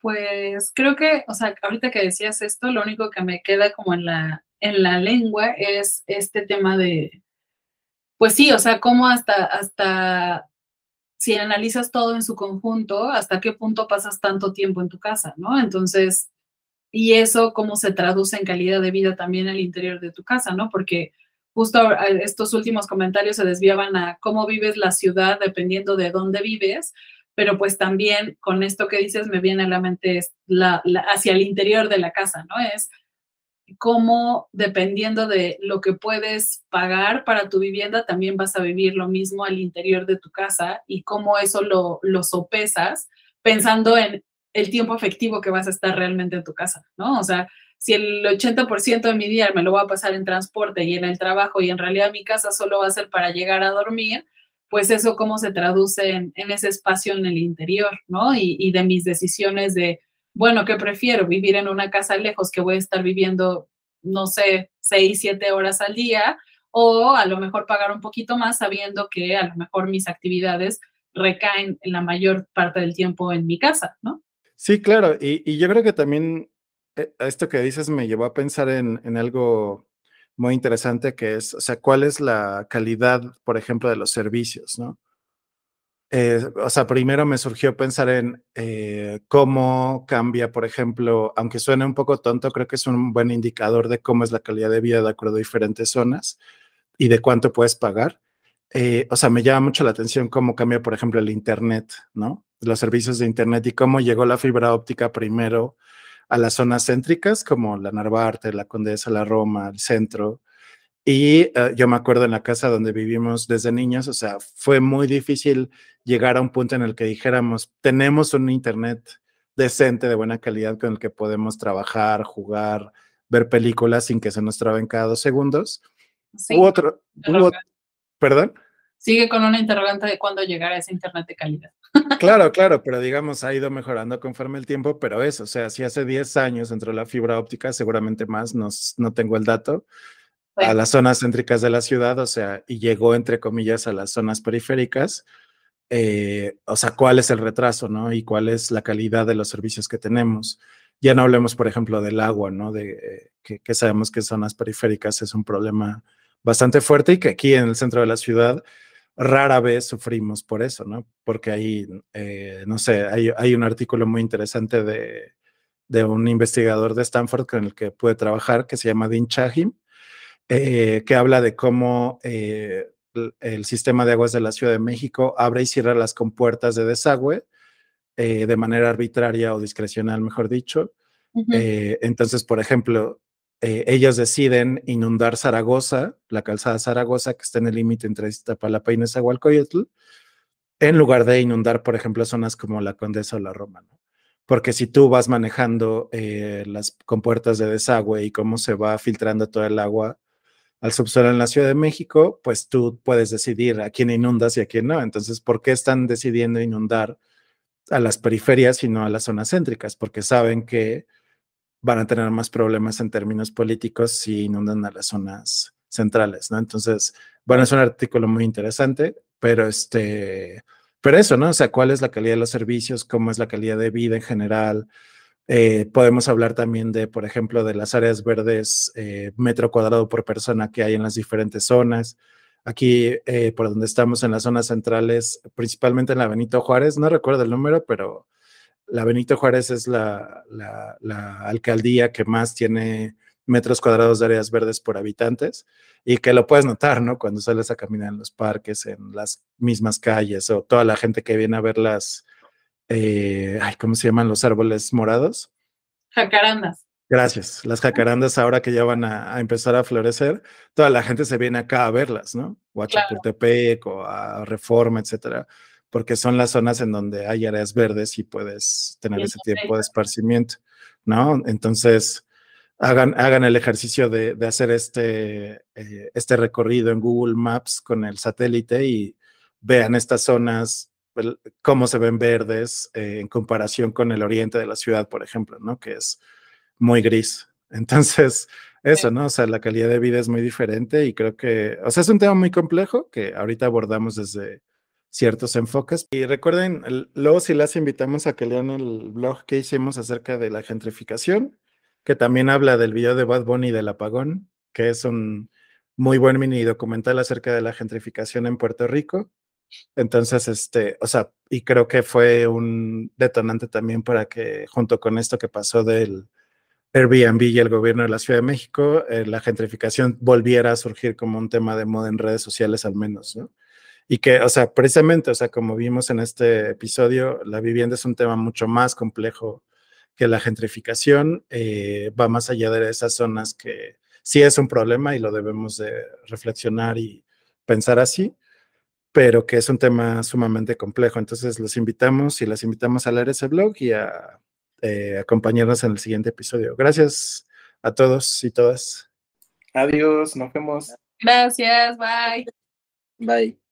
Pues creo que, o sea, ahorita que decías esto, lo único que me queda como en la, en la lengua es este tema de, pues sí, o sea, cómo hasta, hasta, si analizas todo en su conjunto, hasta qué punto pasas tanto tiempo en tu casa, ¿no? Entonces, y eso cómo se traduce en calidad de vida también al interior de tu casa, ¿no? Porque justo estos últimos comentarios se desviaban a cómo vives la ciudad dependiendo de dónde vives, pero pues también con esto que dices me viene a la mente la, hacia el interior de la casa, ¿no? Es cómo dependiendo de lo que puedes pagar para tu vivienda, también vas a vivir lo mismo al interior de tu casa y cómo eso lo, lo sopesas pensando en el tiempo efectivo que vas a estar realmente en tu casa, ¿no? O sea, si el 80% de mi día me lo voy a pasar en transporte y en el trabajo y en realidad mi casa solo va a ser para llegar a dormir, pues eso cómo se traduce en, ese espacio en el interior, ¿no? Y, y de mis decisiones de bueno, ¿qué prefiero? Vivir en una casa lejos que voy a estar viviendo, no sé, seis, siete horas al día, o a lo mejor pagar un poquito más sabiendo que a lo mejor mis actividades recaen en la mayor parte del tiempo en mi casa, ¿no? Sí, claro, y, yo creo que también eh, esto que dices me llevó a pensar en, en algo muy interesante que es, o sea, cuál es la calidad, por ejemplo, de los servicios, ¿no? Eh, o sea, primero me surgió pensar en eh, cómo cambia, por ejemplo, aunque suene un poco tonto, creo que es un buen indicador de cómo es la calidad de vida de acuerdo a diferentes zonas y de cuánto puedes pagar. Eh, o sea, me llama mucho la atención cómo cambia, por ejemplo, el Internet, ¿no? Los servicios de Internet y cómo llegó la fibra óptica primero a las zonas céntricas como la Narvarte, la Condesa, la Roma, el centro, y uh, yo me acuerdo en la casa donde vivimos desde niños, o sea, fue muy difícil llegar a un punto en el que dijéramos, tenemos un Internet decente, de buena calidad, con el que podemos trabajar, jugar, ver películas sin que se nos traben cada dos segundos. Sí, u otro, u ¿perdón? Sigue con una interrogante de cuándo llegará ese Internet de calidad. *laughs* Claro, claro, pero digamos, ha ido mejorando conforme el tiempo, pero eso, o sea, si hace 10 años entró la fibra óptica, seguramente más, no, no tengo el dato, a las zonas céntricas de la ciudad, o sea, y llegó, entre comillas, a las zonas periféricas, eh, o sea, cuál es el retraso, ¿no? Y cuál es la calidad de los servicios que tenemos. Ya no hablemos, por ejemplo, del agua, ¿no? De que, que, sabemos que zonas periféricas es un problema bastante fuerte y que aquí en el centro de la ciudad, rara vez sufrimos por eso, ¿no? Porque ahí, eh, no sé, hay, hay, un artículo muy interesante de, de, un investigador de Stanford con el que pude trabajar, que se llama Dean Chahim, eh, que habla de cómo eh, el sistema de aguas de la Ciudad de México abre y cierra las compuertas de desagüe eh, de manera arbitraria o discrecional, mejor dicho. Eh, entonces, por ejemplo, eh, ellos deciden inundar Zaragoza, la calzada Zaragoza, que está en el límite entre Iztapalapa y Nezahualcóyotl, en lugar de inundar, por ejemplo, zonas como la Condesa o la Roma. Porque si tú vas manejando las compuertas de desagüe y cómo se va filtrando todo el agua al subsuelo en la Ciudad de México, pues tú puedes decidir a quién inundas y a quién no. Entonces, ¿por qué están decidiendo inundar a las periferias y no a las zonas céntricas? Porque saben que van a tener más problemas en términos políticos si inundan a las zonas centrales, ¿no? Entonces, bueno, es un artículo muy interesante, pero este, pero eso, ¿no? O sea, ¿cuál es la calidad de los servicios? ¿Cómo es la calidad de vida en general? Eh, podemos hablar también de, por ejemplo, de las áreas verdes eh, metro cuadrado por persona que hay en las diferentes zonas. Aquí, eh, por donde estamos en las zonas centrales, principalmente en la Benito Juárez, no recuerdo el número, pero la Benito Juárez es la, la, alcaldía que más tiene metros cuadrados de áreas verdes por habitantes y que lo puedes notar, ¿no? Cuando sales a caminar en los parques, en las mismas calles o toda la gente que viene a ver las, eh, ay, ¿cómo se llaman los árboles morados? Jacarandas. Gracias. Las jacarandas ahora que ya van a, empezar a florecer, toda la gente se viene acá a verlas, ¿no? O a Chapultepec o a Reforma, etcétera, porque son las zonas en donde hay áreas verdes y puedes tener ese tiempo de esparcimiento, ¿no? Entonces, hagan, hagan el ejercicio de, hacer este, eh, este recorrido en Google Maps con el satélite y vean estas zonas cómo se ven verdes eh, en comparación con el oriente de la ciudad, por ejemplo, ¿no? Que es muy gris. *laughs* Entonces, eso, ¿no? O sea, la calidad de vida es muy diferente y creo que, o sea, es un tema muy complejo que ahorita abordamos desde ciertos enfoques. Y recuerden, luego si las invitamos a que lean el blog que hicimos acerca de la gentrificación, que también habla del video de Bad Bunny del apagón, que es un muy buen mini documental acerca de la gentrificación en Puerto Rico. Entonces, este, o sea, y creo que fue un detonante también para que, junto con esto que pasó del Airbnb y el gobierno de la Ciudad de México, eh, la gentrificación volviera a surgir como un tema de moda en redes sociales al menos, ¿no? Y que, o sea, precisamente, o sea, como vimos en este episodio, la vivienda es un tema mucho más complejo que la gentrificación, eh, va más allá de esas zonas que sí es un problema y lo debemos de reflexionar y pensar así, pero que es un tema sumamente complejo. Entonces los invitamos y las invitamos a leer ese blog y a eh, acompañarnos en el siguiente episodio. Gracias a todos y todas. Adiós, nos vemos. Gracias, bye. Bye.